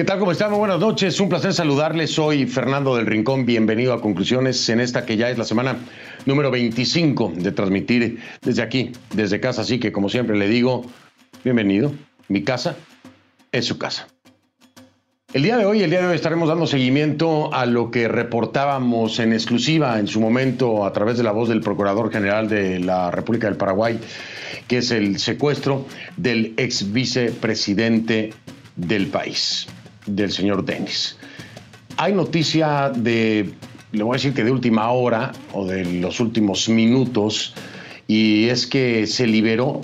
¿Qué tal? ¿Cómo están? Buenas noches. Un placer saludarles. Soy Fernando del Rincón. Bienvenido a Conclusiones en esta que ya es la semana número 25 de transmitir desde aquí, desde casa. Así que, como siempre le digo, bienvenido. Mi casa es su casa. El día de hoy, el día de hoy estaremos dando seguimiento a lo que reportábamos en exclusiva en su momento a través de la voz del Procurador General de la República del Paraguay, que es el secuestro del ex vicepresidente del país del señor Denis. Hay noticia de, le voy a decir que de última hora o de los últimos minutos, y es que se liberó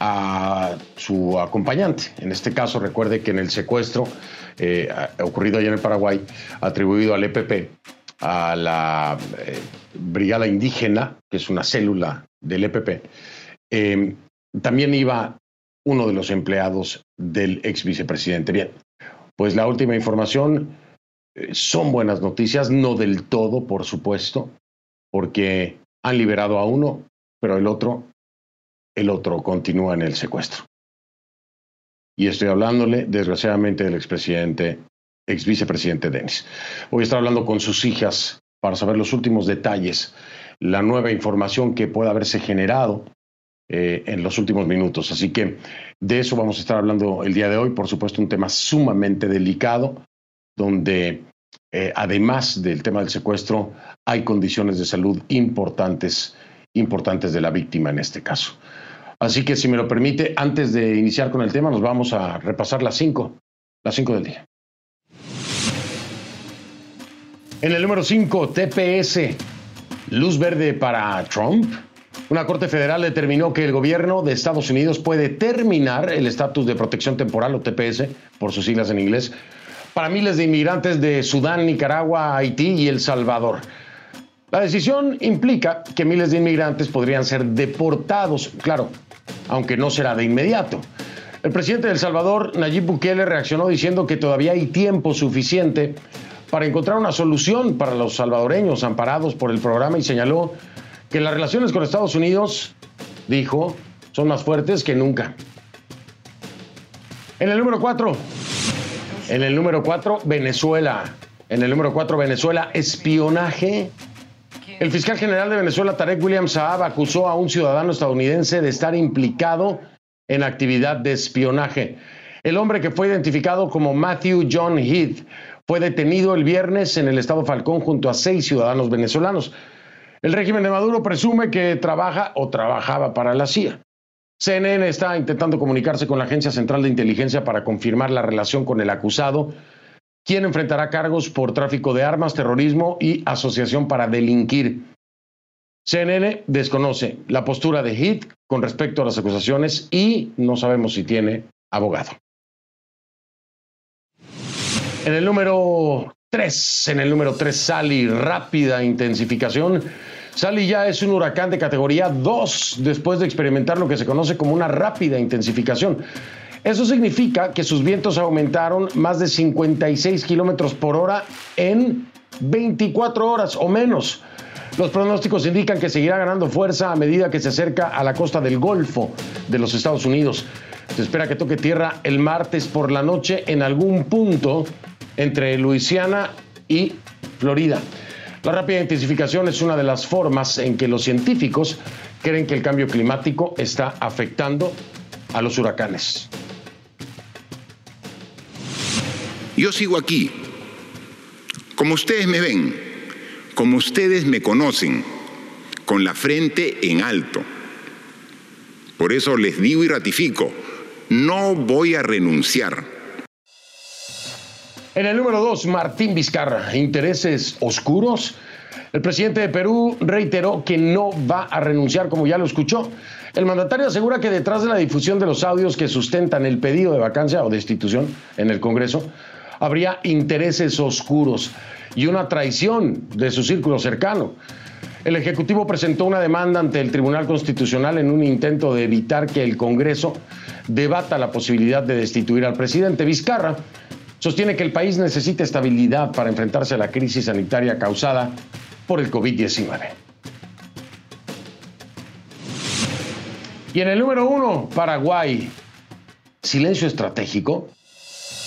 a su acompañante. En este caso, recuerde que en el secuestro eh, ocurrido allá en el Paraguay, atribuido al EPP, a la eh, Brigada Indígena, que es una célula del EPP, eh, también iba uno de los empleados del ex vicepresidente. Bien, pues la última información eh, son buenas noticias, no del todo, por supuesto, porque han liberado a uno, pero el otro, el otro continúa en el secuestro. Y estoy hablándole, desgraciadamente, del expresidente, ex vicepresidente Denis. Voy a estar hablando con sus hijas para saber los últimos detalles, la nueva información que pueda haberse generado eh, en los últimos minutos. Así que de eso vamos a estar hablando el día de hoy. Por supuesto, un tema sumamente delicado, donde eh, además del tema del secuestro, hay condiciones de salud importantes, importantes de la víctima en este caso. Así que si me lo permite, antes de iniciar con el tema, nos vamos a repasar las cinco, las cinco del día. En el número 5, TPS, luz verde para Trump. Una corte federal determinó que el gobierno de Estados Unidos puede terminar el estatus de protección temporal o TPS, por sus siglas en inglés, para miles de inmigrantes de Sudán, Nicaragua, Haití y El Salvador. La decisión implica que miles de inmigrantes podrían ser deportados, claro, aunque no será de inmediato. El presidente de El Salvador, Nayib Bukele, reaccionó diciendo que todavía hay tiempo suficiente para encontrar una solución para los salvadoreños amparados por el programa y señaló que las relaciones con Estados Unidos, dijo, son más fuertes que nunca. En el número 4, en el número 4, Venezuela. En el número 4, Venezuela, espionaje. El fiscal general de Venezuela, Tarek William Saab, acusó a un ciudadano estadounidense de estar implicado en actividad de espionaje. El hombre que fue identificado como Matthew John Heath fue detenido el viernes en el estado Falcón junto a seis ciudadanos venezolanos. El régimen de Maduro presume que trabaja o trabajaba para la CIA. CNN está intentando comunicarse con la Agencia Central de Inteligencia para confirmar la relación con el acusado, quien enfrentará cargos por tráfico de armas, terrorismo y asociación para delinquir. CNN desconoce la postura de HIT con respecto a las acusaciones y no sabemos si tiene abogado. En el número 3, en el número 3, Sally, rápida intensificación Sally ya es un huracán de categoría 2 después de experimentar lo que se conoce como una rápida intensificación. Eso significa que sus vientos aumentaron más de 56 kilómetros por hora en 24 horas o menos. Los pronósticos indican que seguirá ganando fuerza a medida que se acerca a la costa del Golfo de los Estados Unidos. Se espera que toque tierra el martes por la noche en algún punto entre Luisiana y Florida. La rápida intensificación es una de las formas en que los científicos creen que el cambio climático está afectando a los huracanes. Yo sigo aquí, como ustedes me ven, como ustedes me conocen, con la frente en alto. Por eso les digo y ratifico, no voy a renunciar en el número 2, Martín Vizcarra, intereses oscuros. El presidente de Perú reiteró que no va a renunciar, como ya lo escuchó. El mandatario asegura que detrás de la difusión de los audios que sustentan el pedido de vacancia o destitución en el Congreso, habría intereses oscuros y una traición de su círculo cercano. El Ejecutivo presentó una demanda ante el Tribunal Constitucional en un intento de evitar que el Congreso debata la posibilidad de destituir al presidente. Vizcarra sostiene que el país necesita estabilidad para enfrentarse a la crisis sanitaria causada por el COVID-19. Y en el número uno, Paraguay. Silencio estratégico.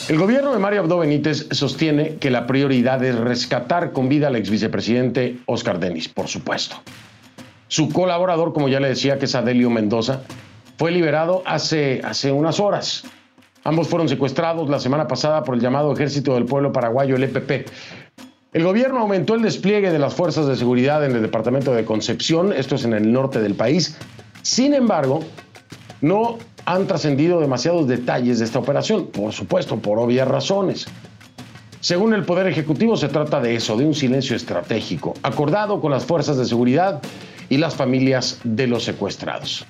El gobierno de Mario Abdo Benítez sostiene que la prioridad es rescatar con vida al ex vicepresidente Oscar Denis, por supuesto. Su colaborador, como ya le decía, que es Adelio Mendoza, fue liberado hace, hace unas horas. Ambos fueron secuestrados la semana pasada por el llamado Ejército del Pueblo Paraguayo, el EPP. El gobierno aumentó el despliegue de las fuerzas de seguridad en el departamento de Concepción, esto es en el norte del país. Sin embargo, no han trascendido demasiados detalles de esta operación, por supuesto, por obvias razones. Según el Poder Ejecutivo, se trata de eso, de un silencio estratégico, acordado con las fuerzas de seguridad y las familias de los secuestrados.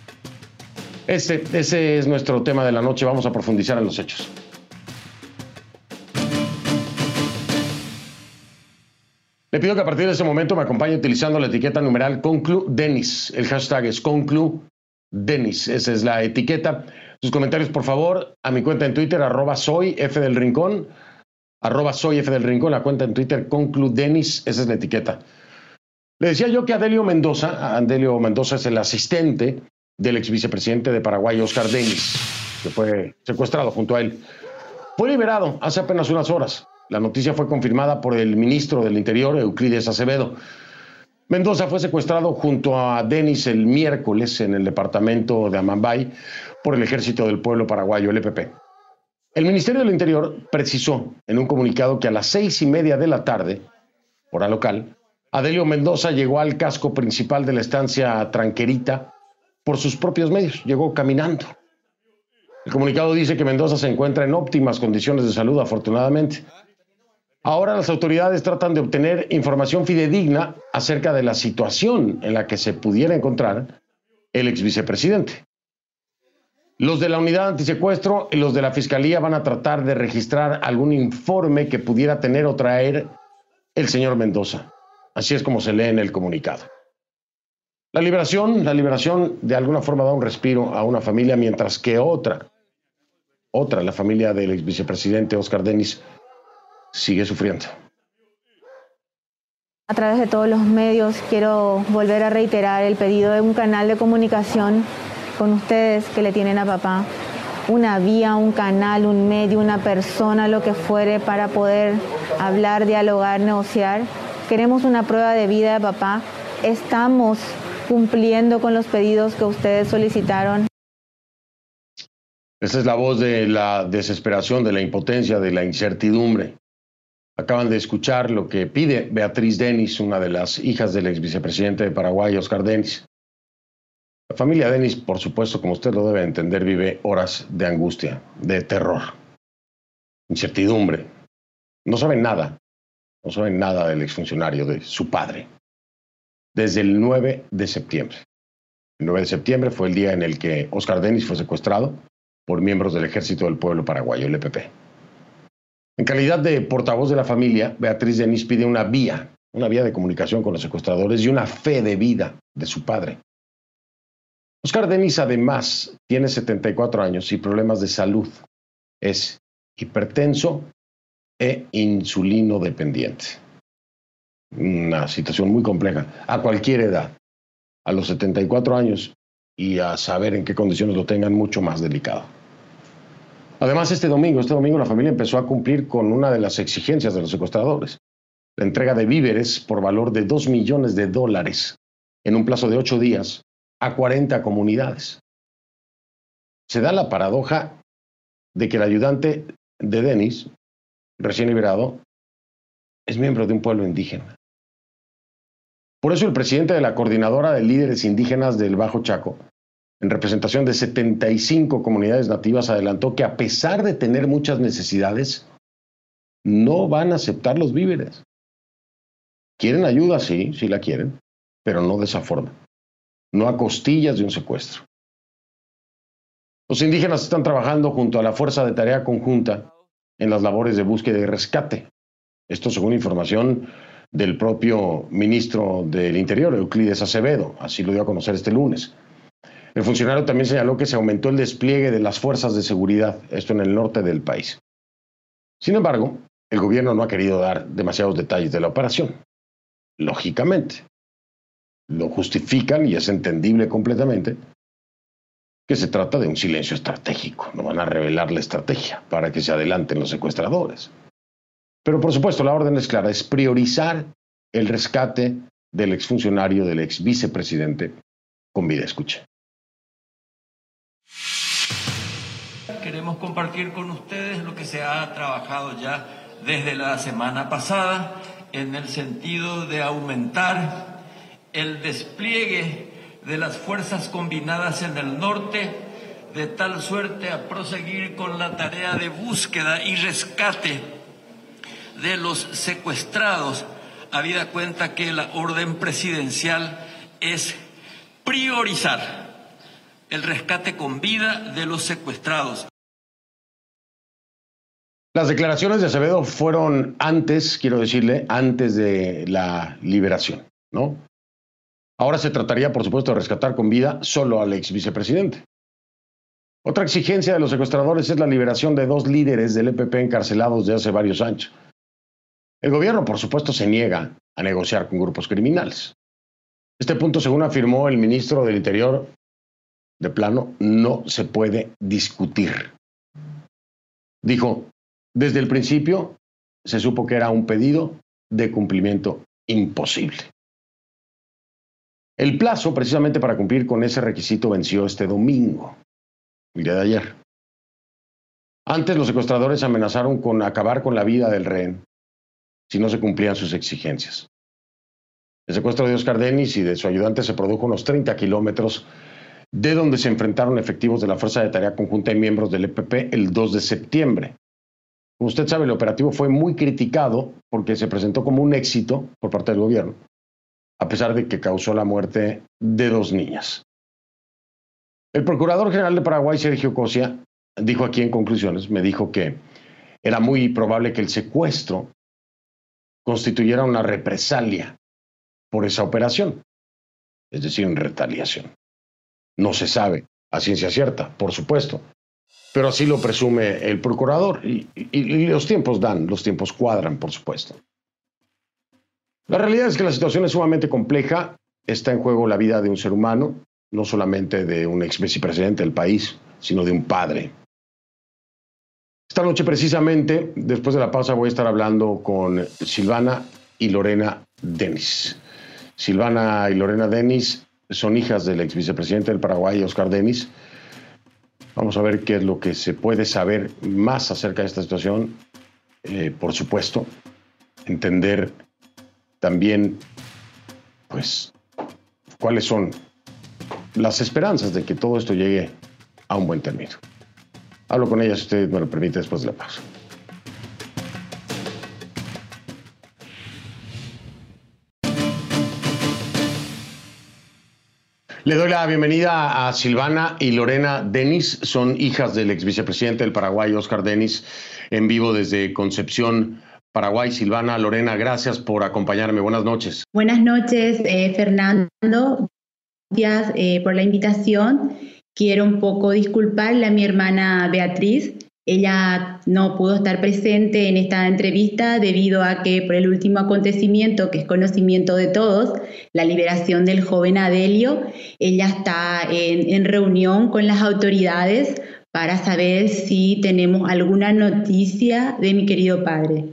Ese, ese es nuestro tema de la noche, vamos a profundizar en los hechos. Le pido que a partir de ese momento me acompañe utilizando la etiqueta numeral Conclu Denis. El hashtag es Conclu Denis, esa es la etiqueta. Sus comentarios, por favor, a mi cuenta en Twitter, arroba soy F del Rincón, arroba soy F del Rincón, la cuenta en Twitter, conclu Denis, esa es la etiqueta. Le decía yo que Adelio Mendoza, Adelio Mendoza es el asistente del ex vicepresidente de Paraguay, Oscar Denis, que fue secuestrado junto a él. Fue liberado hace apenas unas horas. La noticia fue confirmada por el ministro del Interior, Euclides Acevedo. Mendoza fue secuestrado junto a Denis el miércoles en el departamento de Amambay por el Ejército del Pueblo Paraguayo, el EPP. El Ministerio del Interior precisó en un comunicado que a las seis y media de la tarde, hora local, Adelio Mendoza llegó al casco principal de la estancia Tranquerita por sus propios medios, llegó caminando. El comunicado dice que Mendoza se encuentra en óptimas condiciones de salud, afortunadamente. Ahora las autoridades tratan de obtener información fidedigna acerca de la situación en la que se pudiera encontrar el ex vicepresidente. Los de la unidad antisecuestro y los de la fiscalía van a tratar de registrar algún informe que pudiera tener o traer el señor Mendoza. Así es como se lee en el comunicado. La liberación, la liberación de alguna forma da un respiro a una familia, mientras que otra, otra, la familia del ex vicepresidente Oscar Denis, sigue sufriendo. A través de todos los medios quiero volver a reiterar el pedido de un canal de comunicación con ustedes que le tienen a papá. Una vía, un canal, un medio, una persona, lo que fuere para poder hablar, dialogar, negociar. Queremos una prueba de vida de papá. Estamos cumpliendo con los pedidos que ustedes solicitaron. Esa es la voz de la desesperación, de la impotencia, de la incertidumbre. Acaban de escuchar lo que pide Beatriz Denis, una de las hijas del ex vicepresidente de Paraguay, Oscar Denis. La familia Denis, por supuesto, como usted lo debe entender, vive horas de angustia, de terror, incertidumbre. No saben nada, no saben nada del exfuncionario, de su padre, desde el 9 de septiembre. El 9 de septiembre fue el día en el que Oscar Denis fue secuestrado por miembros del Ejército del Pueblo Paraguayo, el EPP. En calidad de portavoz de la familia, Beatriz Denis pide una vía, una vía de comunicación con los secuestradores y una fe de vida de su padre. Oscar Denis además tiene 74 años y problemas de salud. Es hipertenso e insulino dependiente. Una situación muy compleja a cualquier edad. A los 74 años y a saber en qué condiciones lo tengan mucho más delicado. Además, este domingo, este domingo la familia empezó a cumplir con una de las exigencias de los secuestradores, la entrega de víveres por valor de 2 millones de dólares en un plazo de ocho días a 40 comunidades. Se da la paradoja de que el ayudante de Denis, recién liberado, es miembro de un pueblo indígena. Por eso el presidente de la Coordinadora de Líderes Indígenas del Bajo Chaco en representación de 75 comunidades nativas, adelantó que a pesar de tener muchas necesidades, no van a aceptar los víveres. Quieren ayuda, sí, sí la quieren, pero no de esa forma, no a costillas de un secuestro. Los indígenas están trabajando junto a la Fuerza de Tarea Conjunta en las labores de búsqueda y rescate. Esto según información del propio ministro del Interior, Euclides Acevedo, así lo dio a conocer este lunes. El funcionario también señaló que se aumentó el despliegue de las fuerzas de seguridad, esto en el norte del país. Sin embargo, el gobierno no ha querido dar demasiados detalles de la operación. Lógicamente, lo justifican y es entendible completamente que se trata de un silencio estratégico. No van a revelar la estrategia para que se adelanten los secuestradores. Pero por supuesto, la orden es clara, es priorizar el rescate del exfuncionario, del ex vicepresidente con vida. Escuche. Queremos compartir con ustedes lo que se ha trabajado ya desde la semana pasada en el sentido de aumentar el despliegue de las fuerzas combinadas en el norte, de tal suerte a proseguir con la tarea de búsqueda y rescate de los secuestrados, habida cuenta que la orden presidencial es priorizar el rescate con vida de los secuestrados. Las declaraciones de Acevedo fueron antes, quiero decirle, antes de la liberación, ¿no? Ahora se trataría, por supuesto, de rescatar con vida solo al ex vicepresidente. Otra exigencia de los secuestradores es la liberación de dos líderes del EPP encarcelados de hace varios años. El gobierno, por supuesto, se niega a negociar con grupos criminales. Este punto, según afirmó el ministro del Interior, de plano, no se puede discutir. Dijo, desde el principio se supo que era un pedido de cumplimiento imposible. El plazo precisamente para cumplir con ese requisito venció este domingo, el día de ayer. Antes los secuestradores amenazaron con acabar con la vida del rehén si no se cumplían sus exigencias. El secuestro de Oscar Denis y de su ayudante se produjo unos 30 kilómetros de donde se enfrentaron efectivos de la Fuerza de Tarea Conjunta y miembros del EPP el 2 de septiembre. Como usted sabe, el operativo fue muy criticado porque se presentó como un éxito por parte del gobierno a pesar de que causó la muerte de dos niñas. El Procurador General de Paraguay, Sergio Cosia, dijo aquí en conclusiones, me dijo que era muy probable que el secuestro constituyera una represalia por esa operación, es decir, en retaliación. No se sabe a ciencia cierta, por supuesto, pero así lo presume el procurador y, los tiempos dan, los tiempos cuadran, por supuesto. La realidad es que la situación es sumamente compleja. Está en juego la vida de un ser humano, no solamente de un ex vicepresidente del país, sino de un padre. Esta noche precisamente, después de la pausa, voy a estar hablando con Silvana y Lorena Denis. Silvana y Lorena Denis son hijas del ex vicepresidente del Paraguay, Oscar Denis. Vamos a ver qué es lo que se puede saber más acerca de esta situación. Eh, por supuesto, entender también, pues, cuáles son las esperanzas de que todo esto llegue a un buen término. Hablo con ellas, si usted me lo permite, después de la pausa. Le doy la bienvenida a Silvana y Lorena Denis, son hijas del ex vicepresidente del Paraguay, Oscar Denis, en vivo desde Concepción, Paraguay. Silvana, Lorena, gracias por acompañarme. Buenas noches. Buenas noches, eh, Fernando. Gracias eh, por la invitación. Quiero un poco disculparle a mi hermana Beatriz. Ella no pudo estar presente en esta entrevista debido a que por el último acontecimiento, que es conocimiento de todos, la liberación del joven Adelio, ella está en reunión con las autoridades para saber si tenemos alguna noticia de mi querido padre.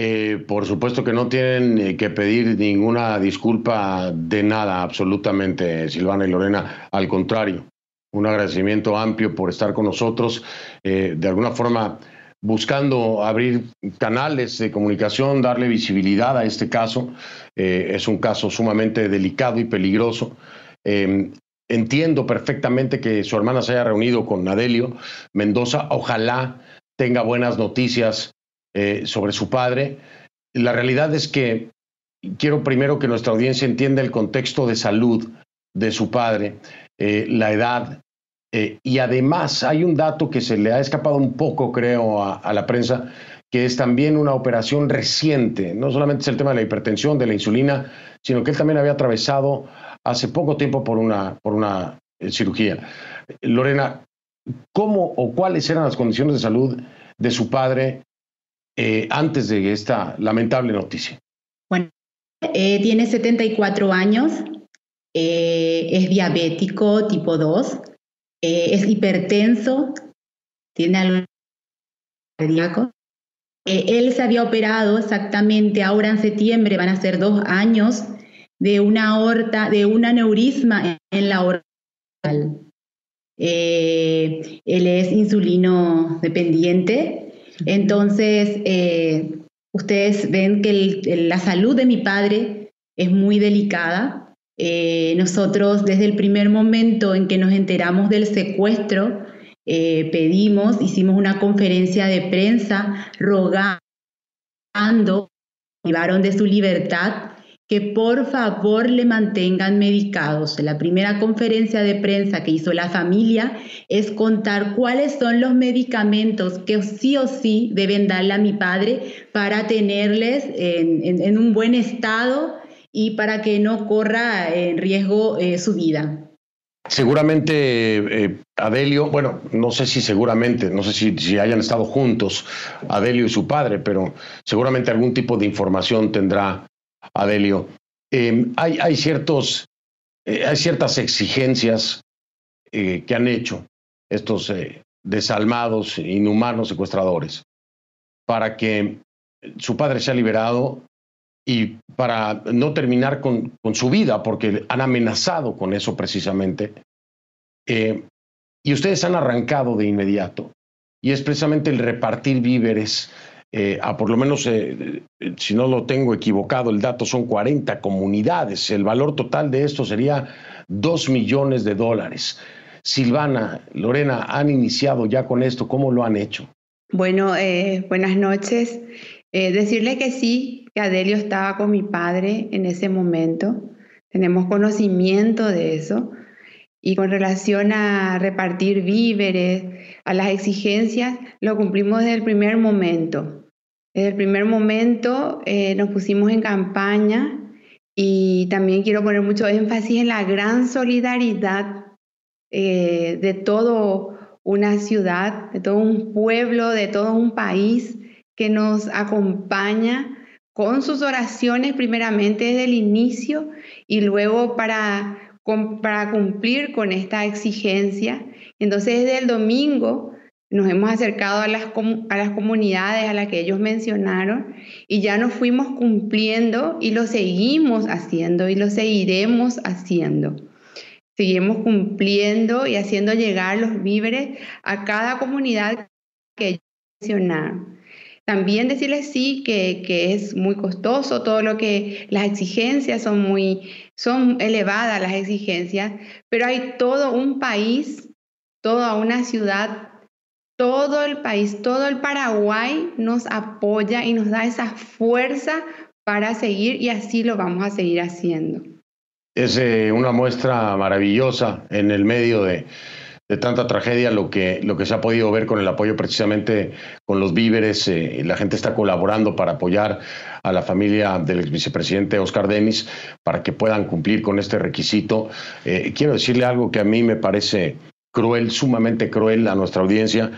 Eh, por supuesto que no tienen eh, que pedir ninguna disculpa de nada, absolutamente, Silvana y Lorena. Al contrario, un agradecimiento amplio por estar con nosotros, eh, de alguna forma buscando abrir canales de comunicación, darle visibilidad a este caso. es un caso sumamente delicado y peligroso. Em, entiendo perfectamente que su hermana se haya reunido con Nadelio Mendoza. Ojalá tenga buenas noticias eh, sobre su padre. La realidad es que quiero primero que nuestra audiencia entienda el contexto de salud de su padre, eh, la edad, eh, y además hay un dato que se le ha escapado un poco, creo, a, la prensa, que es también una operación reciente. No solamente es el tema de la hipertensión, de la insulina, sino que él también había atravesado hace poco tiempo por una, por una cirugía. Lorena, ¿cómo o cuáles eran las condiciones de salud de su padre eh, antes de esta lamentable noticia? Bueno, eh, tiene 74 años. Es diabético tipo 2, es hipertenso, tiene algo cardíaco. él se había operado exactamente ahora en septiembre, van a ser dos años, de una aorta, de un aneurisma en la aorta. Eh, él es insulino dependiente, entonces eh, ustedes ven que la salud de mi padre es muy delicada. Eh, nosotros desde el primer momento en que nos enteramos del secuestro, pedimos, hicimos una conferencia de prensa rogando, privaron de su libertad que por favor le mantengan medicados. La primera conferencia de prensa que hizo la familia es contar cuáles son los medicamentos que sí o sí deben darle a mi padre para tenerles en, un buen estado y para que no corra en riesgo eh, su vida. Seguramente, eh, Adelio, bueno, no sé si seguramente, no sé si, hayan estado juntos, Adelio y su padre, pero seguramente algún tipo de información tendrá Adelio. Em, hay, ciertos, eh, hay ciertas exigencias que han hecho estos desalmados, inhumanos secuestradores para que su padre sea liberado y para no terminar con, con su vida, porque han amenazado con eso precisamente. y ustedes han arrancado de inmediato. Y es precisamente el repartir víveres eh, a por lo menos, eh, eh, si no lo tengo equivocado, el dato son 40 comunidades. El valor total de esto sería 2 millones de dólares. Silvana, Lorena, ¿han iniciado ya con esto? ¿Cómo lo han hecho? Bueno, buenas noches. Decirle que sí, que Adelio estaba con mi padre en ese momento. Tenemos conocimiento de eso. Y con relación a repartir víveres, a las exigencias, lo cumplimos desde el primer momento. Desde el primer momento eh, nos pusimos en campaña y también quiero poner mucho énfasis en la gran solidaridad eh, de toda una ciudad, de todo un pueblo, de todo un país que nos acompaña con sus oraciones primeramente desde el inicio y luego para para cumplir con esta exigencia. Entonces, desde el domingo nos hemos acercado a las, a las comunidades a las que ellos mencionaron y ya nos fuimos cumpliendo y lo seguimos haciendo y lo seguiremos haciendo. Seguimos cumpliendo y haciendo llegar los víveres a cada comunidad que ellos mencionaron. También decirles sí que, que, es muy costoso, todo lo que las exigencias son muy, son elevadas las exigencias, pero hay todo un país, toda una ciudad, todo el país, todo el Paraguay nos apoya y nos da esa fuerza para seguir y así lo vamos a seguir haciendo. Es eh, una muestra maravillosa en el medio de, de tanta tragedia, lo que, lo que se ha podido ver con el apoyo precisamente con los víveres, eh, la gente está colaborando para apoyar a la familia del vicepresidente Oscar Denis para que puedan cumplir con este requisito. Eh, quiero decirle algo que a mí me parece cruel, sumamente cruel a nuestra audiencia.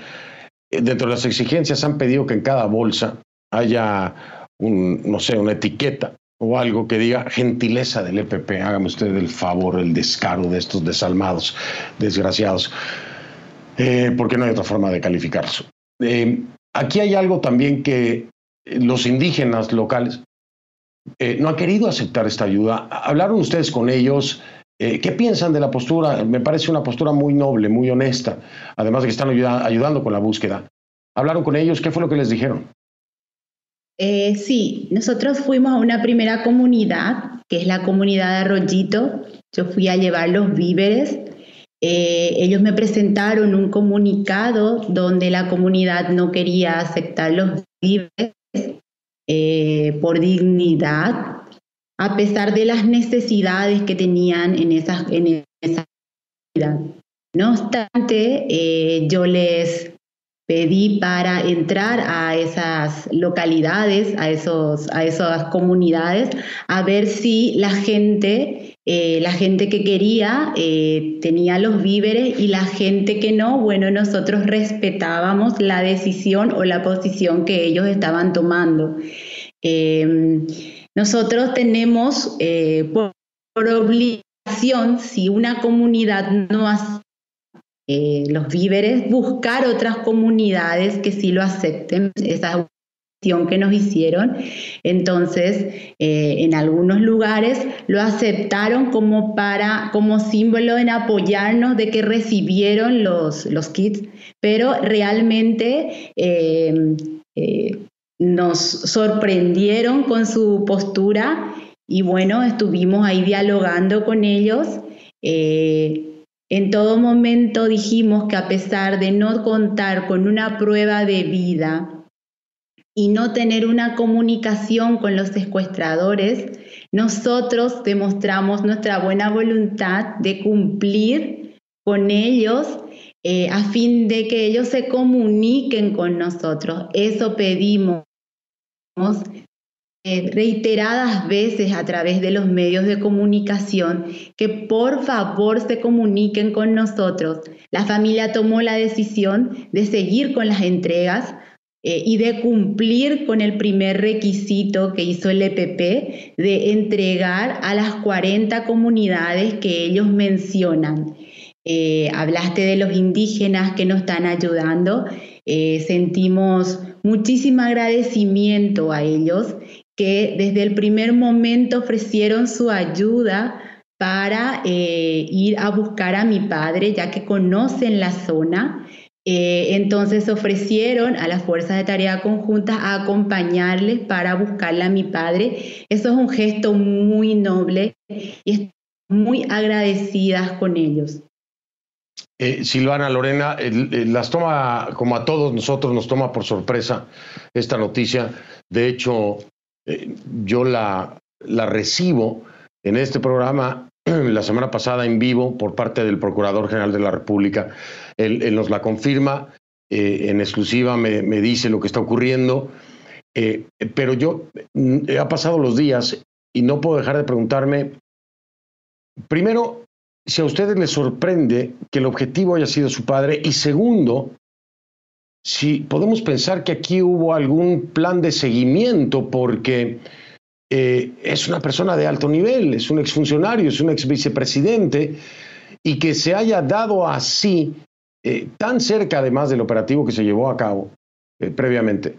Eh, dentro de las exigencias han pedido que en cada bolsa haya un, no sé, una etiqueta o algo que diga gentileza del EPP. Hágame usted el favor, el descaro de estos desalmados, desgraciados, eh, porque no hay otra forma de calificarlos. Eh, aquí hay algo también que los indígenas locales eh, no han querido aceptar esta ayuda. ¿Hablaron ustedes con ellos? ¿Qué piensan de la postura? Me parece una postura muy noble, muy honesta, además de que están ayudando con la búsqueda. ¿Hablaron con ellos? ¿Qué fue lo que les dijeron? Eh, sí, nosotros fuimos a una primera comunidad, que es la comunidad de Arroyito. Yo fui a llevar los víveres. Eh, ellos me presentaron un comunicado donde la comunidad no quería aceptar los víveres eh, por dignidad, a pesar de las necesidades que tenían en esa, en esa comunidad. No obstante, yo les pedí para entrar a esas localidades, a, esos, a esas comunidades, a ver si la gente, eh, la gente que quería eh, tenía los víveres y la gente que no, bueno, nosotros respetábamos la decisión o la posición que ellos estaban tomando. Em, nosotros tenemos eh, por, por si una comunidad no hace eh, los víveres, buscar otras comunidades que sí lo acepten, esa que nos hicieron. Entonces, eh, en algunos lugares lo aceptaron como para, como símbolo en apoyarnos de que recibieron los, los kits, pero realmente eh, nos sorprendieron con su postura y bueno, estuvimos ahí dialogando con ellos. En todo momento dijimos que a pesar de no contar con una prueba de vida y no tener una comunicación con los secuestradores, nosotros demostramos nuestra buena voluntad de cumplir con ellos eh, a fin de que ellos se comuniquen con nosotros. Eso pedimos eh, reiteradas veces a través de los medios de comunicación que por favor se comuniquen con nosotros. La familia tomó la decisión de seguir con las entregas eh, y de cumplir con el primer requisito que hizo el EPP de entregar a las 40 comunidades que ellos mencionan. Eh, hablaste de los indígenas que nos están ayudando. sentimos muchísimo agradecimiento a ellos que desde el primer momento ofrecieron su ayuda para eh, ir a buscar a mi padre, ya que conocen la zona. Eh, entonces ofrecieron a las fuerzas de tarea conjuntas a acompañarles para buscarle a mi padre. Eso es un gesto muy noble y estoy muy agradecidas con ellos. Eh, Silvana, Lorena, las toma, como a todos nosotros, nos toma por sorpresa esta noticia. De hecho, eh, yo la, recibo en este programa la semana pasada en vivo por parte del Procurador General de la República. Él, nos la confirma, eh, en exclusiva me, dice lo que está ocurriendo, eh, pero yo he ha pasado los días y no puedo dejar de preguntarme, primero, si a ustedes les sorprende que el objetivo haya sido su padre y segundo, si podemos pensar que aquí hubo algún plan de seguimiento porque eh, es una persona de alto nivel, es un exfuncionario, es un ex vicepresidente y que se haya dado así, eh, tan cerca además del operativo que se llevó a cabo eh, previamente.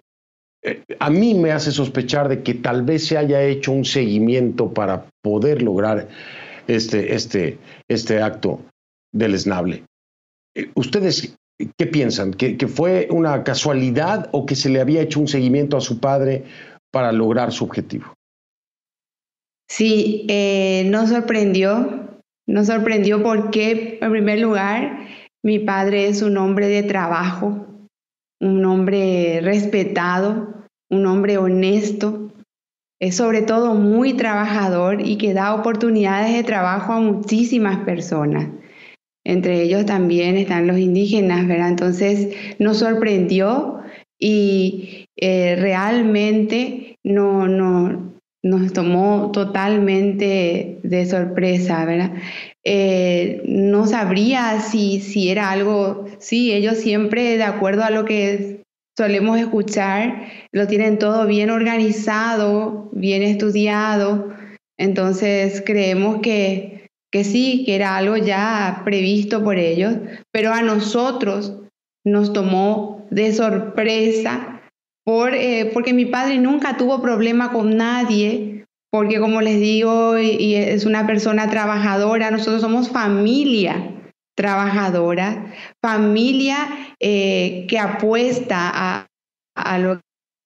a mí me hace sospechar de que tal vez se haya hecho un seguimiento para poder lograr este, este, este acto deleznable. ¿Ustedes ¿Qué piensan? ¿Que, fue una casualidad o que se le había hecho un seguimiento a su padre para lograr su objetivo? Sí, eh, nos sorprendió. Nos sorprendió porque, en primer lugar, mi padre es un hombre de trabajo, un hombre respetado, un hombre honesto, es sobre todo muy trabajador y que da oportunidades de trabajo a muchísimas personas entre ellos también están los indígenas, ¿verdad? Entonces nos sorprendió y eh, realmente no, no, nos tomó totalmente de sorpresa, ¿verdad? Eh, no sabría si, si era algo, sí, ellos siempre, de acuerdo a lo que solemos escuchar, lo tienen todo bien organizado, bien estudiado, entonces creemos que que sí, que era algo ya previsto por ellos, pero a nosotros nos tomó de sorpresa por, eh, porque mi padre nunca tuvo problema con nadie, porque como les digo, y, es una persona trabajadora, nosotros somos familia trabajadora, familia eh, que apuesta a, a lo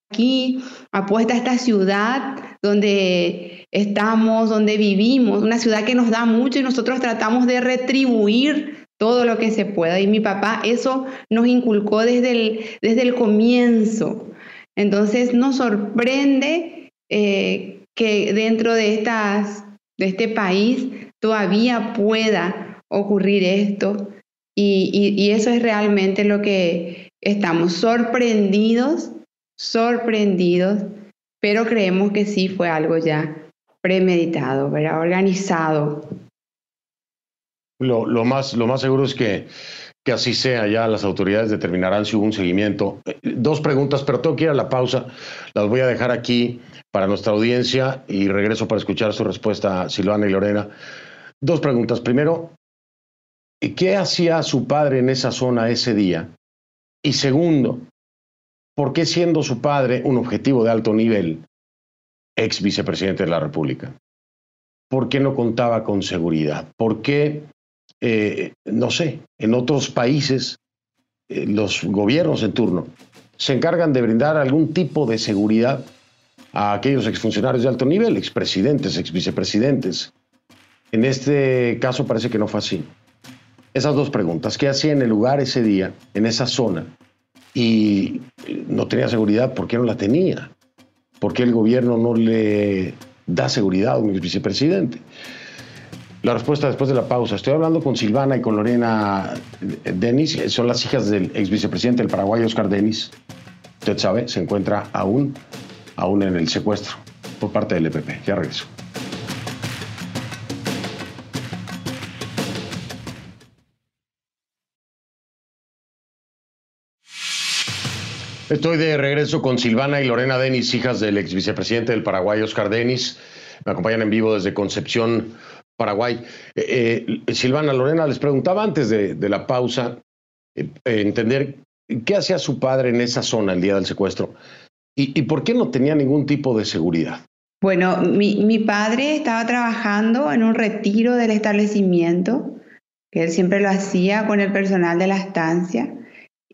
aquí, apuesta a esta ciudad donde estamos, donde vivimos, una ciudad que nos da mucho y nosotros tratamos de retribuir todo lo que se pueda. Y mi papá eso nos inculcó desde el, desde el comienzo. Entonces nos sorprende eh, que dentro de, estas, de este país todavía pueda ocurrir esto. y eso es realmente lo que estamos sorprendidos, sorprendidos, pero creemos que sí fue algo ya premeditado, ¿verdad? organizado. Lo, más, seguro es que, que así sea, ya las autoridades determinarán si hubo un seguimiento. Eh, dos preguntas, pero tengo que ir a la pausa. Las voy a dejar aquí para nuestra audiencia y regreso para escuchar su respuesta, Silvana y Lorena. dos preguntas. Primero, ¿qué hacía su padre en esa zona ese día? Y segundo, ¿por qué siendo su padre un objetivo de alto nivel, ex vicepresidente de la República? ¿Por qué no contaba con seguridad? ¿Por qué, eh, no sé, en otros países eh, los gobiernos en turno se encargan de brindar algún tipo de seguridad a aquellos exfuncionarios de alto nivel, expresidentes, exvicepresidentes? En este caso parece que no fue así. Esas dos preguntas, ¿qué hacía en el lugar ese día, en esa zona? Y no tenía seguridad, ¿por qué no la tenía? ¿Por qué el gobierno no le da seguridad a un vicepresidente? La respuesta después de la pausa. Estoy hablando con Silvana y con Lorena Denis, son las hijas del ex vicepresidente del Paraguay, Oscar Denis. Usted sabe, se encuentra aún, aún en el secuestro por parte del EPP. Ya regreso. Estoy de regreso con Silvana y Lorena Denis, hijas del ex vicepresidente del Paraguay, Oscar Denis. Me acompañan en vivo desde Concepción, Paraguay. Eh, eh, Silvana, Lorena, les preguntaba antes de, la pausa eh, entender qué hacía su padre en esa zona el día del secuestro y, por qué no tenía ningún tipo de seguridad. Bueno, mi, mi padre estaba trabajando en un retiro del establecimiento, que él siempre lo hacía con el personal de la estancia.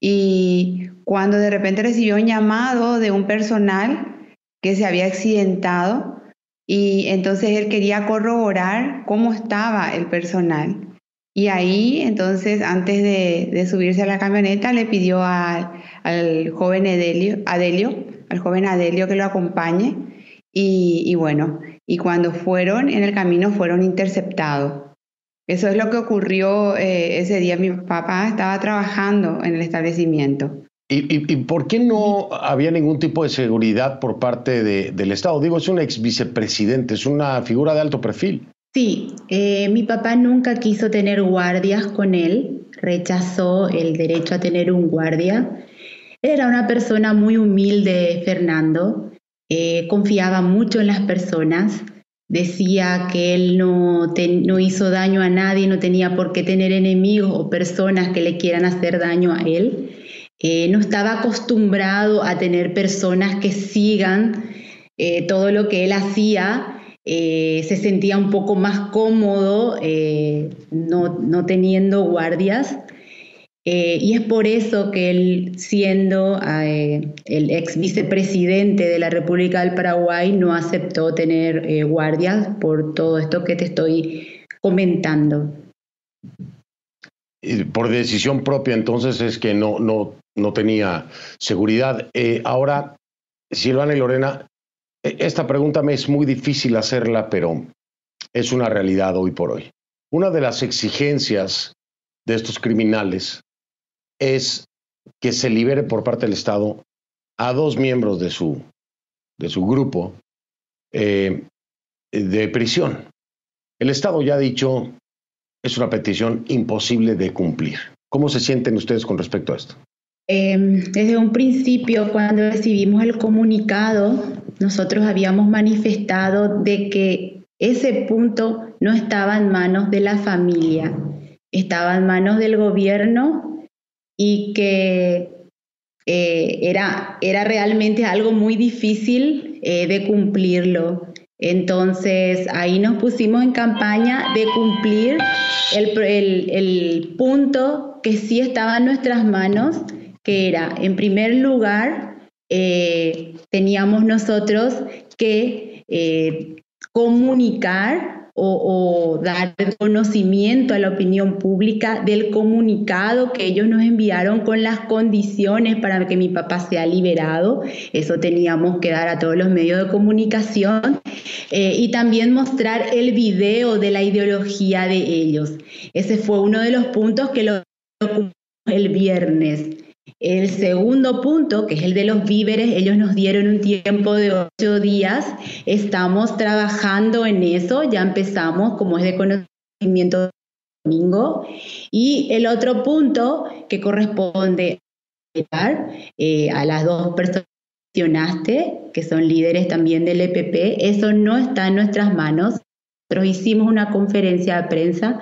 Y cuando de repente recibió un llamado de un personal que se había accidentado, y entonces él quería corroborar cómo estaba el personal. Y ahí, entonces, antes de, subirse a la camioneta, le pidió al joven Adelio, Adelio, al joven Adelio que lo acompañe. Y, bueno, y cuando fueron en el camino fueron interceptados. Eso es lo que ocurrió eh, ese día. Mi papá estaba trabajando en el establecimiento. ¿Y, por qué no había ningún tipo de seguridad por parte del Estado? Digo, es un ex vicepresidente, es una figura de alto perfil. Sí, eh, mi papá nunca quiso tener guardias con él, rechazó el derecho a tener un guardia. Era una persona muy humilde, Fernando, eh, confiaba mucho en las personas, decía que él no, no hizo daño a nadie, no tenía por qué tener enemigos o personas que le quieran hacer daño a él. Eh, no estaba acostumbrado a tener personas que sigan eh, todo lo que él hacía, eh, se sentía un poco más cómodo no, teniendo guardias. Y es por eso que él, siendo el ex vicepresidente de la República del Paraguay, no aceptó tener guardias por todo esto que te estoy comentando. Por decisión propia, entonces es que no, no no tenía seguridad. Eh, ahora, Silvana y Lorena, e, esta pregunta me es muy difícil hacerla, pero es una realidad hoy por hoy. Una de las exigencias de estos criminales es que se libere por parte del Estado a dos miembros de su, de su grupo eh, de prisión. El Estado ya ha dicho, es una petición imposible de cumplir. ¿Cómo se sienten ustedes con respecto a esto? Em, desde un principio, cuando recibimos el comunicado, nosotros habíamos manifestado de que ese punto no estaba en manos de la familia, estaba en manos del gobierno y que eh, era, era realmente algo muy difícil eh, de cumplirlo. Entonces ahí nos pusimos en campaña de cumplir el, el punto que sí estaba en nuestras manos que era, en primer lugar, eh, teníamos nosotros que comunicar o, dar conocimiento a la opinión pública del comunicado que ellos nos enviaron con las condiciones para que mi papá sea liberado. Eso teníamos que dar a todos los medios de comunicación eh, y también mostrar el video de la ideología de ellos. Ese fue uno de los puntos que lo el viernes. El segundo punto, que es el de los víveres, ellos nos dieron un tiempo de ocho días. Estamos trabajando en eso, ya empezamos, como es de conocimiento domingo. Y el otro punto que corresponde eh, a las dos personas que mencionaste, que son líderes también del EPP, eso no está en nuestras manos. hicimos una conferencia de prensa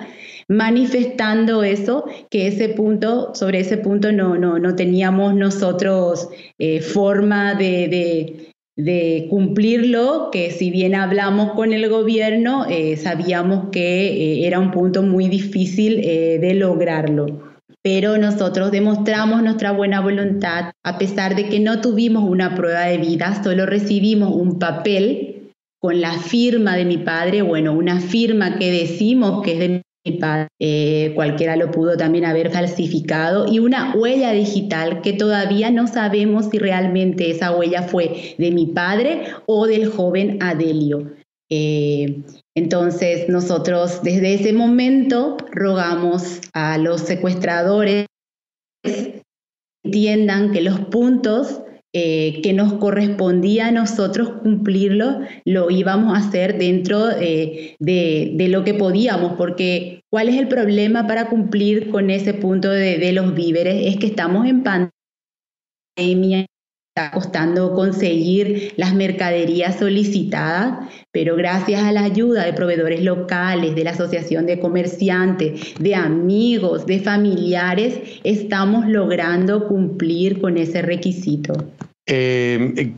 manifestando eso, que ese punto, sobre ese punto no, no, no teníamos nosotros eh, forma de, de, cumplirlo, que si bien hablamos con el gobierno, eh, sabíamos que eh, era un punto muy difícil de lograrlo. Pero nosotros demostramos nuestra buena voluntad, a pesar de que no tuvimos una prueba de vida, solo recibimos un papel con la firma de mi padre, bueno, una firma que decimos que es de eh, cualquiera lo pudo también haber falsificado, y una huella digital que todavía no sabemos si realmente esa huella fue de mi padre o del joven Adelio. Eh, entonces nosotros desde ese momento rogamos a los secuestradores que entiendan que los puntos eh, que nos correspondía a nosotros cumplirlo, lo íbamos a hacer dentro eh, de, lo que podíamos, porque ¿cuál es el problema para cumplir con ese punto de, de los víveres? Es que estamos en pandemia costando conseguir las mercaderías solicitadas, pero gracias a la ayuda de proveedores locales, de la Asociación de Comerciantes, de amigos, de familiares, estamos logrando cumplir con ese requisito. Eh, eh,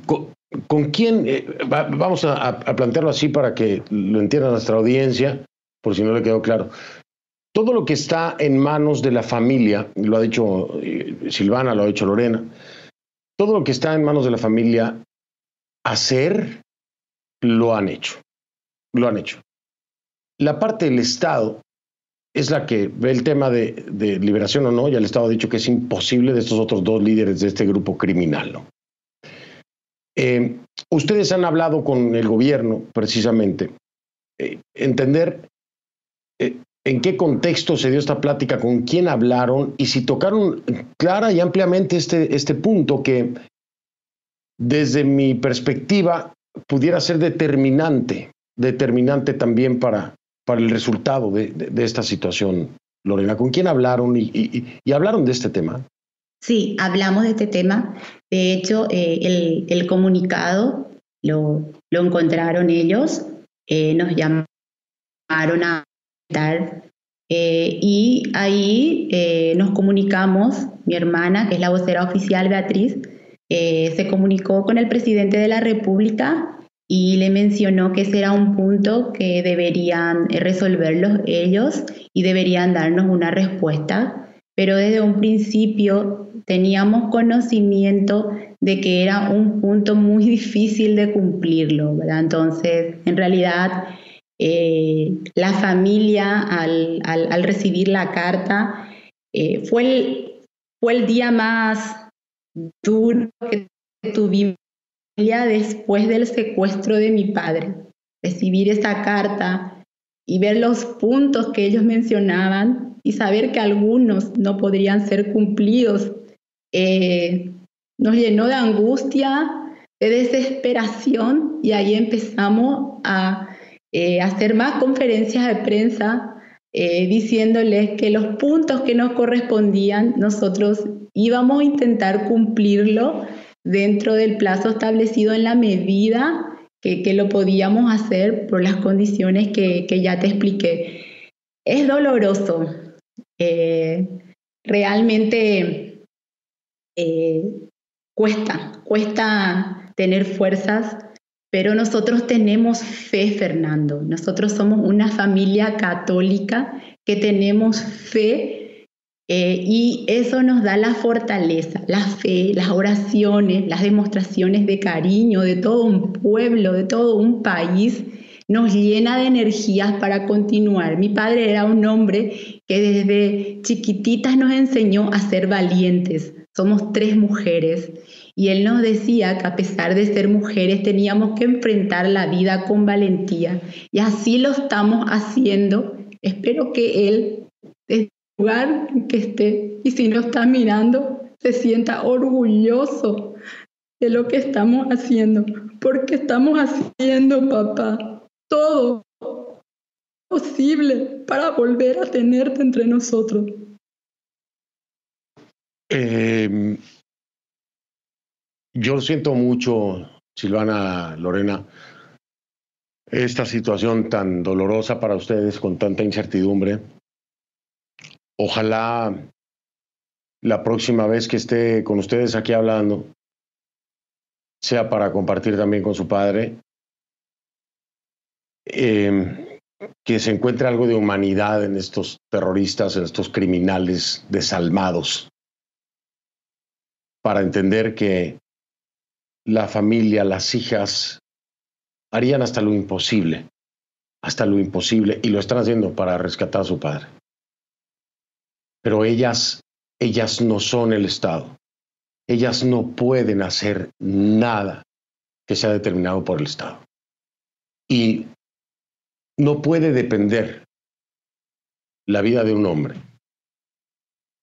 con, quién? Eh, vamos a, plantearlo así para que lo entienda nuestra audiencia, por si no le quedó claro. Todo lo que está en manos de la familia, lo ha dicho Silvana, lo ha dicho Lorena, todo lo que está en manos de la familia hacer, lo han hecho. Lo han hecho. La parte del Estado es la que ve el tema de, liberación o no, y el Estado ha dicho que es imposible de estos otros dos líderes de este grupo criminal. Eh, ustedes han hablado con el gobierno, precisamente, eh, entender en qué contexto se dio esta plática, con quién hablaron y si tocaron clara y ampliamente este, este punto que desde mi perspectiva pudiera ser determinante, determinante también para, para el resultado de, esta situación. Lorena, ¿con quién hablaron y, hablaron de este tema? Sí, hablamos de este tema. De hecho, eh, el, comunicado lo, lo encontraron ellos, eh, nos llamaron a eh, y ahí eh, nos comunicamos, mi hermana, que es la vocera oficial Beatriz, eh, se comunicó con el presidente de la República y le mencionó que ese era un punto que deberían resolverlos ellos y deberían darnos una respuesta. Pero desde un principio teníamos conocimiento de que era un punto muy difícil de cumplirlo, ¿verdad? Entonces, en realidad, eh, la familia al, recibir la carta eh, fue, el, fue el día más duro que tuvimos después del secuestro de mi padre. Recibir esa carta y ver los puntos que ellos mencionaban y saber que algunos no podrían ser cumplidos eh, nos llenó de angustia, de desesperación y ahí empezamos a eh, hacer más conferencias de prensa eh, diciéndoles que los puntos que nos correspondían nosotros íbamos a intentar cumplirlo dentro del plazo establecido en la medida que, lo podíamos hacer por las condiciones que, ya te expliqué. Es doloroso. Eh, realmente cuesta, cuesta tener fuerzas pero nosotros tenemos fe, Fernando. Nosotros somos una familia católica que tenemos fe eh, y eso nos da la fortaleza, la fe, las oraciones, las demostraciones de cariño de todo un pueblo, de todo un país. Nos llena de energías para continuar. Mi padre era un hombre que desde chiquititas nos enseñó a ser valientes. Somos tres mujeres y él nos decía que a pesar de ser mujeres teníamos que enfrentar la vida con valentía. Y así lo estamos haciendo. Espero que él, desde el lugar que esté, y si no está mirando, se sienta orgulloso de lo que estamos haciendo. Porque estamos haciendo, papá, todo posible para volver a tenerte entre nosotros. Eh, yo siento mucho, Silvana Lorena, esta situación tan dolorosa para ustedes, con tanta incertidumbre. Ojalá la próxima vez que esté con ustedes aquí hablando sea para compartir también con su padre, eh, que se encuentre algo de humanidad en estos terroristas, en estos criminales desalmados, para entender que la familia, las hijas, harían hasta lo imposible, hasta lo imposible, y lo están haciendo para rescatar a su padre. Pero ellas, ellas no son el Estado. Ellas no pueden hacer nada que sea determinado por el Estado. Y no puede depender la vida de un hombre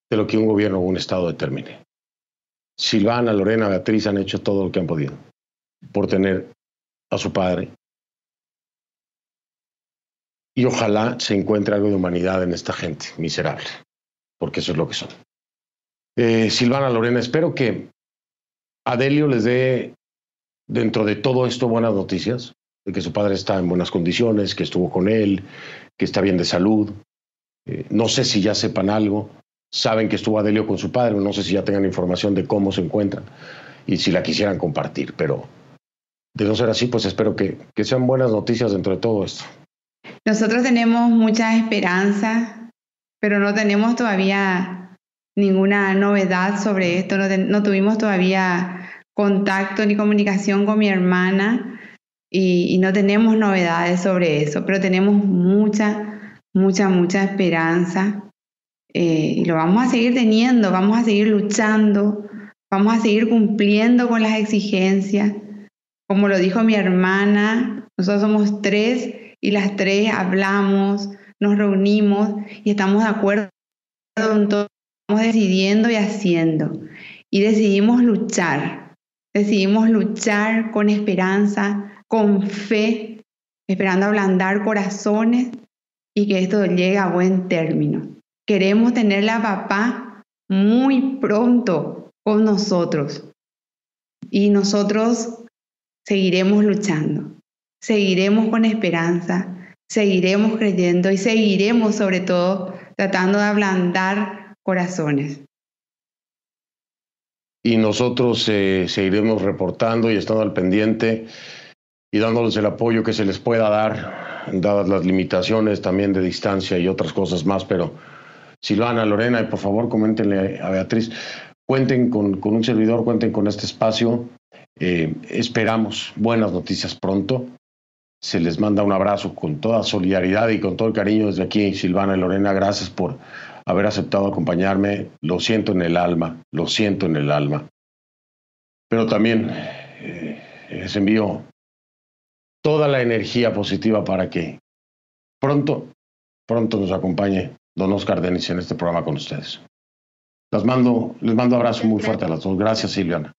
de lo que un gobierno o un Estado determine. Silvana, Lorena, Beatriz han hecho todo lo que han podido por tener a su padre. Y ojalá se encuentre algo de humanidad en esta gente miserable, porque eso es lo que son. Eh, Silvana, Lorena, espero que Adelio les dé, dentro de todo esto, buenas noticias, de que su padre está en buenas condiciones, que estuvo con él, que está bien de salud. Eh, no sé si ya sepan algo, saben que estuvo Adelio con su padre, no sé si ya tengan información de cómo se encuentran y si la quisieran compartir, pero de no ser así, pues espero que, que sean buenas noticias dentro de todo esto. Nosotros tenemos mucha esperanza, pero no tenemos todavía ninguna novedad sobre esto, no, no tuvimos todavía contacto ni comunicación con mi hermana y, y, no tenemos novedades sobre eso, pero tenemos mucha, mucha, mucha esperanza eh, y lo vamos a seguir teniendo, vamos a seguir luchando, vamos a seguir cumpliendo con las exigencias. Como lo dijo mi hermana, nosotros somos tres y las tres hablamos, nos reunimos y estamos de acuerdo en todo, estamos decidiendo y haciendo. Y decidimos luchar, decidimos luchar con esperanza, con fe, esperando ablandar corazones y que esto llegue a buen término. Queremos tener a papá muy pronto con nosotros. Y nosotros seguiremos luchando, seguiremos con esperanza, seguiremos creyendo y seguiremos sobre todo tratando de ablandar corazones. Y nosotros eh, seguiremos reportando y estando al pendiente y dándoles el apoyo que se les pueda dar, dadas las limitaciones también de distancia y otras cosas más, pero Silvana, Lorena, y por favor coméntenle a Beatriz, cuenten con, un servidor, cuenten con este espacio. Eh, esperamos buenas noticias pronto. Se les manda un abrazo con toda solidaridad y con todo el cariño desde aquí, Silvana y Lorena. Gracias por haber aceptado acompañarme. Lo siento en el alma, lo siento en el alma. Pero también eh, les envío toda la energía positiva para que pronto, pronto nos acompañe don Oscar Denis en este programa con ustedes. Las mando, les mando abrazo muy fuerte a las dos. Gracias, Silviana.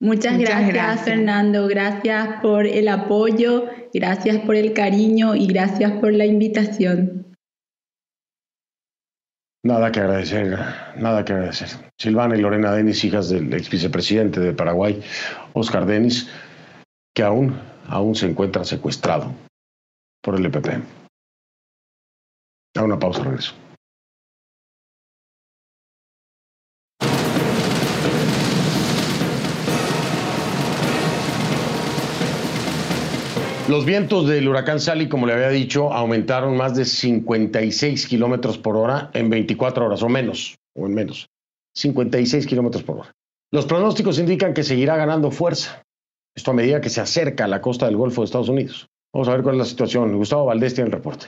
Muchas, gracias, Fernando. Gracias por el apoyo, gracias por el cariño y gracias por la invitación. Nada que agradecer, nada que agradecer. Silvana y Lorena Denis, hijas del ex vicepresidente de Paraguay, Oscar Denis, que aún, aún se encuentra secuestrado por el EPP. A una pausa, regreso. Los vientos del huracán Sally, como le había dicho, aumentaron más de 56 kilómetros por hora en 24 horas o menos, o en menos. 56 kilómetros por hora. Los pronósticos indican que seguirá ganando fuerza. Esto a medida que se acerca a la costa del Golfo de Estados Unidos. Vamos a ver cuál es la situación. Gustavo Valdés tiene el reporte.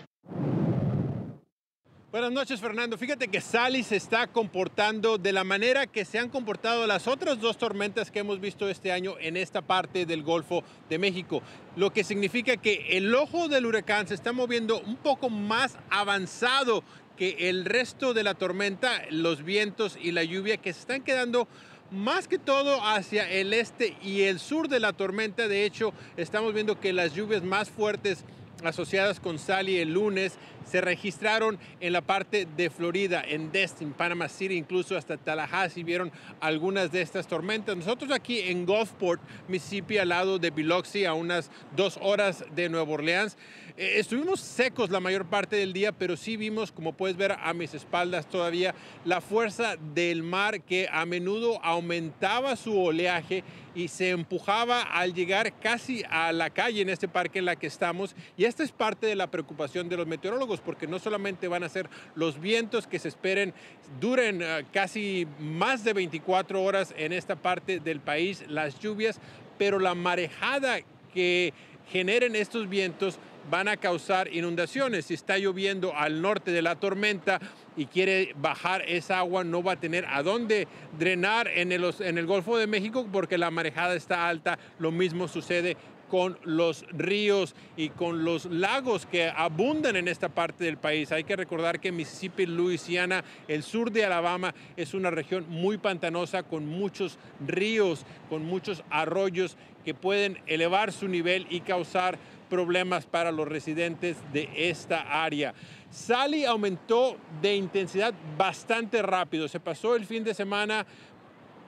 Buenas noches, Fernando. Fíjate que Sally se está comportando de la manera que se han comportado las otras dos tormentas que hemos visto este año en esta parte del Golfo de México, lo que significa que el ojo del huracán se está moviendo un poco más avanzado que el resto de la tormenta, los vientos y la lluvia que se están quedando más que todo hacia el este y el sur de la tormenta. De hecho, estamos viendo que las lluvias más fuertes asociadas con Sally el lunes se registraron en la parte de Florida, en Destin, Panama City, incluso hasta Tallahassee vieron algunas de estas tormentas. Nosotros aquí en Gulfport, Mississippi, al lado de Biloxi, a unas dos horas de Nueva Orleans, eh, estuvimos secos la mayor parte del día, pero sí vimos, como puedes ver a mis espaldas todavía, la fuerza del mar que a menudo aumentaba su oleaje y se empujaba al llegar casi a la calle en este parque en la que estamos. Y esta es parte de la preocupación de los meteorólogos, porque no solamente van a ser los vientos que se esperen duren uh, casi más de 24 horas en esta parte del país, las lluvias, pero la marejada que generen estos vientos van a causar inundaciones. Si está lloviendo al norte de la tormenta y quiere bajar esa agua, no va a tener a dónde drenar en el, Golfo de México porque la marejada está alta. Lo mismo sucede con los ríos y con los lagos que abundan en esta parte del país. Hay que recordar que Mississippi, Louisiana, el sur de Alabama es una región muy pantanosa con muchos ríos, con muchos arroyos que pueden elevar su nivel y causar problemas para los residentes de esta área. Sally aumentó de intensidad bastante rápido. Se pasó el fin de semana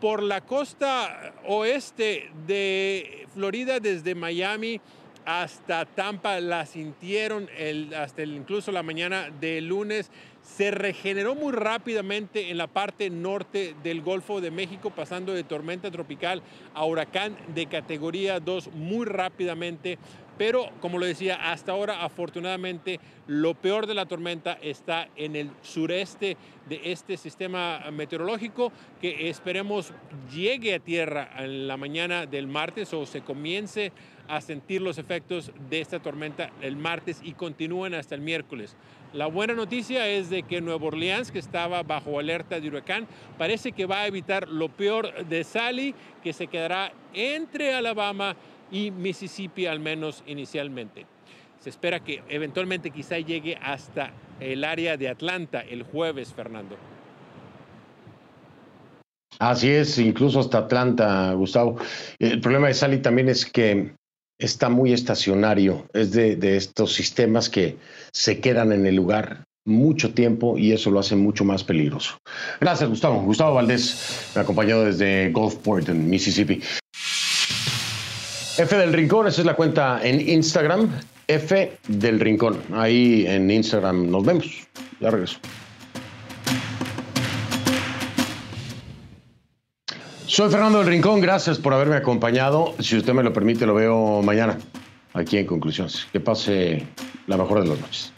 por la costa oeste de Florida, desde Miami hasta Tampa, la sintieron hasta incluso la mañana de lunes se regeneró muy rápidamente en la parte norte del Golfo de México, pasando de tormenta tropical a huracán de categoría 2 muy rápidamente. Pero, como lo decía, hasta ahora afortunadamente lo peor de la tormenta está en el sureste de este sistema meteorológico que esperemos llegue a tierra en la mañana del martes o se comience a sentir los efectos de esta tormenta el martes y continúen hasta el miércoles. La buena noticia es de que Nueva Orleans, que estaba bajo alerta de huracán, parece que va a evitar lo peor de Sally, que se quedará entre Alabama y Mississippi, al menos inicialmente. Se espera que eventualmente quizá llegue hasta el área de Atlanta el jueves, Fernando. Así es, incluso hasta Atlanta, Gustavo. El problema de Sally también es que está muy estacionario, es de, estos sistemas que se quedan en el lugar mucho tiempo y eso lo hace mucho más peligroso. Gracias, Gustavo. Gustavo Valdés me acompañado desde Gulfport, en Mississippi. F del Rincón, esa es la cuenta en Instagram. F del Rincón. Ahí en Instagram nos vemos. Ya regreso. Soy Fernando del Rincón, gracias por haberme acompañado. Si usted me lo permite, lo veo mañana aquí en Conclusiones. Que pase la mejor de las noches.